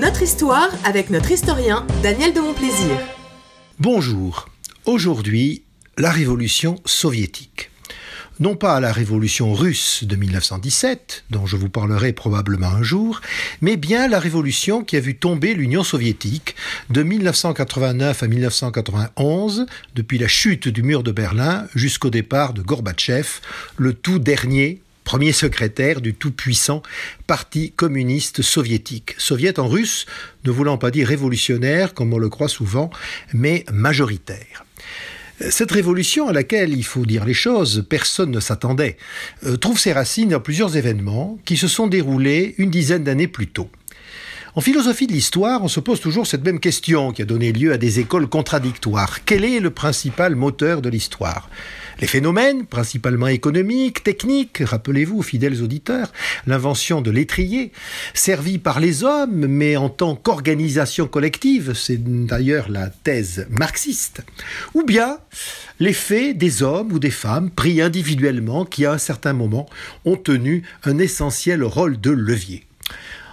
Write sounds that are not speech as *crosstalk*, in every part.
Notre histoire avec notre historien Daniel de Montplaisir. Bonjour. Aujourd'hui, la révolution soviétique. Non pas la révolution russe de 1917, dont je vous parlerai probablement un jour, mais bien la révolution qui a vu tomber l'Union soviétique de 1989 à 1991, depuis la chute du mur de Berlin jusqu'au départ de Gorbatchev, le tout dernier premier secrétaire du tout-puissant Parti communiste soviétique. Soviet en russe, ne voulant pas dire révolutionnaire, comme on le croit souvent, mais majoritaire. Cette révolution à laquelle, il faut dire les choses, personne ne s'attendait, euh, trouve ses racines dans plusieurs événements qui se sont déroulés une dizaine d'années plus tôt. En philosophie de l'histoire, on se pose toujours cette même question qui a donné lieu à des écoles contradictoires. Quel est le principal moteur de l'histoire? Les phénomènes, principalement économiques, techniques, rappelez-vous, fidèles auditeurs, l'invention de l'étrier, servi par les hommes, mais en tant qu'organisation collective, c'est d'ailleurs la thèse marxiste, ou bien les faits des hommes ou des femmes pris individuellement qui, à un certain moment, ont tenu un essentiel rôle de levier.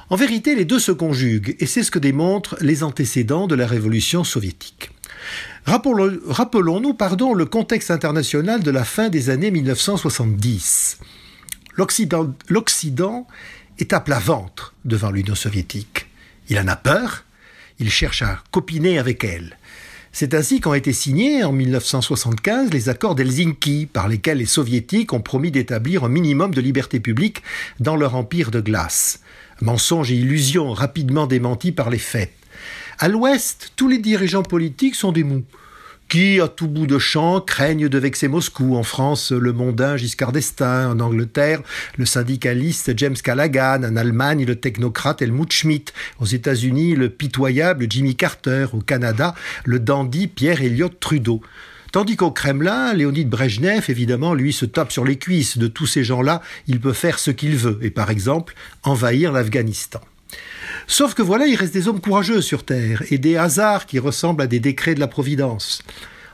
En vérité, les deux se conjuguent, et c'est ce que démontrent les antécédents de la révolution soviétique. Rappelons-nous pardon, le contexte international de la fin des années 1970. L'Occident est à plat ventre devant l'Union soviétique. Il en a peur, il cherche à copiner avec elle. C'est ainsi qu'ont été signés en 1975 les accords d'Helsinki, par lesquels les soviétiques ont promis d'établir un minimum de liberté publique dans leur empire de glace. Mensonges et illusions rapidement démentis par les faits. À l'ouest, tous les dirigeants politiques sont des mous qui, à tout bout de champ, craignent de vexer Moscou. En France, le mondain Giscard d'Estaing. En Angleterre, le syndicaliste James Callaghan. En Allemagne, le technocrate Helmut Schmidt. Aux États-Unis, le pitoyable Jimmy Carter. Au Canada, le dandy Pierre Elliott Trudeau. Tandis qu'au Kremlin, Léonid Brejnev, évidemment, lui se tape sur les cuisses de tous ces gens-là, il peut faire ce qu'il veut, et par exemple, envahir l'Afghanistan. Sauf que voilà, il reste des hommes courageux sur Terre, et des hasards qui ressemblent à des décrets de la Providence.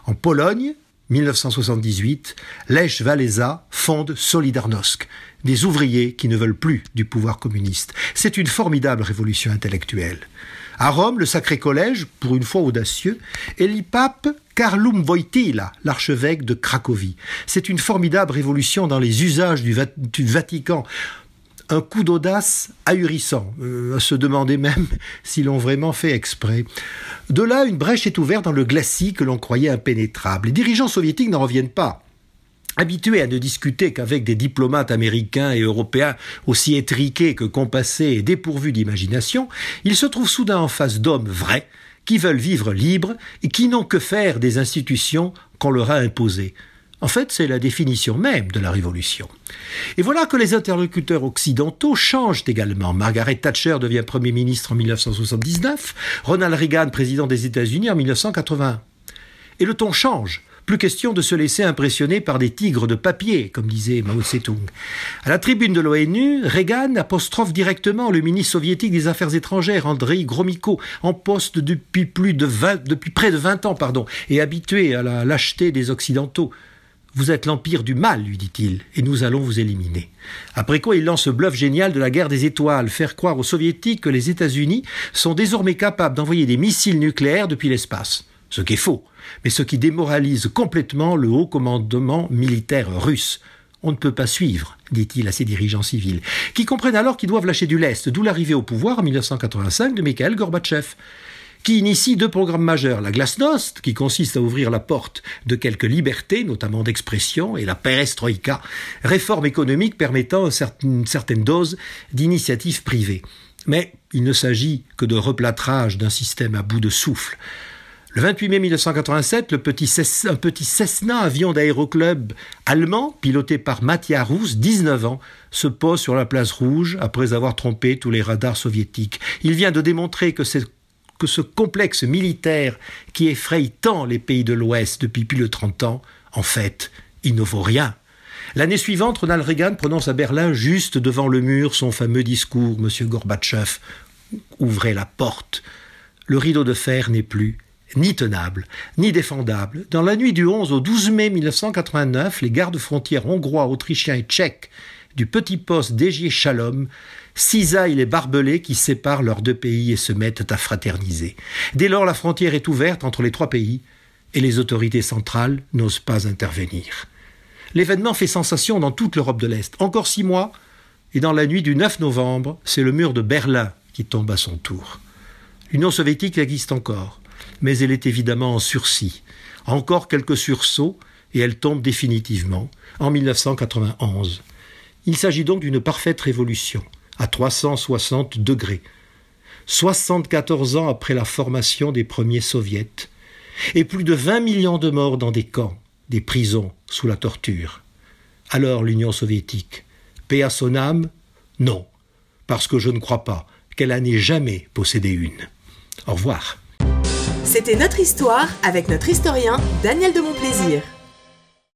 En Pologne, 1978, Lech Walesa fonde Solidarnosc, des ouvriers qui ne veulent plus du pouvoir communiste. C'est une formidable révolution intellectuelle. À Rome, le Sacré Collège, pour une fois audacieux, élit pape Carlum Wojtyla, l'archevêque de Cracovie. C'est une formidable révolution dans les usages du, Vatican. Un coup d'audace ahurissant, euh, à se demander même *laughs* s'ils l'ont vraiment fait exprès. De là, une brèche est ouverte dans le glacis que l'on croyait impénétrable. Les dirigeants soviétiques n'en reviennent pas. Habitués à ne discuter qu'avec des diplomates américains et européens aussi étriqués que compassés et dépourvus d'imagination, ils se trouvent soudain en face d'hommes vrais, qui veulent vivre libres et qui n'ont que faire des institutions qu'on leur a imposées. En fait, c'est la définition même de la révolution. Et voilà que les interlocuteurs occidentaux changent également. Margaret Thatcher devient Premier ministre en 1979, Ronald Reagan président des États-Unis en 1980. Et le ton change. Plus question de se laisser impressionner par des tigres de papier, comme disait Mao Tse-tung. À la tribune de l'ONU, Reagan apostrophe directement le ministre soviétique des Affaires étrangères, Andrei Gromyko, en poste depuis plus de 20, depuis près de 20 ans, et habitué à la lâcheté des Occidentaux. Vous êtes l'empire du mal, lui dit-il, et nous allons vous éliminer. Après quoi, il lance ce bluff génial de la guerre des étoiles, faire croire aux soviétiques que les États-Unis sont désormais capables d'envoyer des missiles nucléaires depuis l'espace ce qui est faux, mais ce qui démoralise complètement le haut commandement militaire russe. On ne peut pas suivre, dit-il à ses dirigeants civils, qui comprennent alors qu'ils doivent lâcher du lest, d'où l'arrivée au pouvoir en 1985 de Mikhail Gorbatchev qui initie deux programmes majeurs, la glasnost, qui consiste à ouvrir la porte de quelques libertés, notamment d'expression, et la perestroïka, réforme économique permettant une certaine dose d'initiative privée. Mais il ne s'agit que de replâtrage d'un système à bout de souffle. Le 28 mai 1987, le petit un petit Cessna avion d'aéroclub allemand, piloté par Mattia Rousse, 19 ans, se pose sur la place rouge après avoir trompé tous les radars soviétiques. Il vient de démontrer que, ce complexe militaire qui effraie tant les pays de l'Ouest depuis plus de 30 ans, en fait, il ne vaut rien. L'année suivante, Ronald Reagan prononce à Berlin, juste devant le mur, son fameux discours Monsieur Gorbatchev, ouvrez la porte. Le rideau de fer n'est plus ni tenable, ni défendable. Dans la nuit du 11 au 12 mai 1989, les gardes frontières hongrois, autrichiens et tchèques du petit poste d'Egier Shalom cisaillent les barbelés qui séparent leurs deux pays et se mettent à fraterniser. Dès lors, la frontière est ouverte entre les trois pays et les autorités centrales n'osent pas intervenir. L'événement fait sensation dans toute l'Europe de l'Est. Encore six mois, et dans la nuit du 9 novembre, c'est le mur de Berlin qui tombe à son tour. L'Union soviétique existe encore, mais elle est évidemment en sursis. Encore quelques sursauts, et elle tombe définitivement en 1991. Il s'agit donc d'une parfaite révolution, à 360 degrés. 74 ans après la formation des premiers soviets, et plus de 20 millions de morts dans des camps, des prisons, sous la torture. Alors l'Union soviétique, paix à son âme? Non, parce que je ne crois pas qu'elle en ait jamais possédé une. Au revoir. C'était notre histoire avec notre historien Daniel de Montplaisir.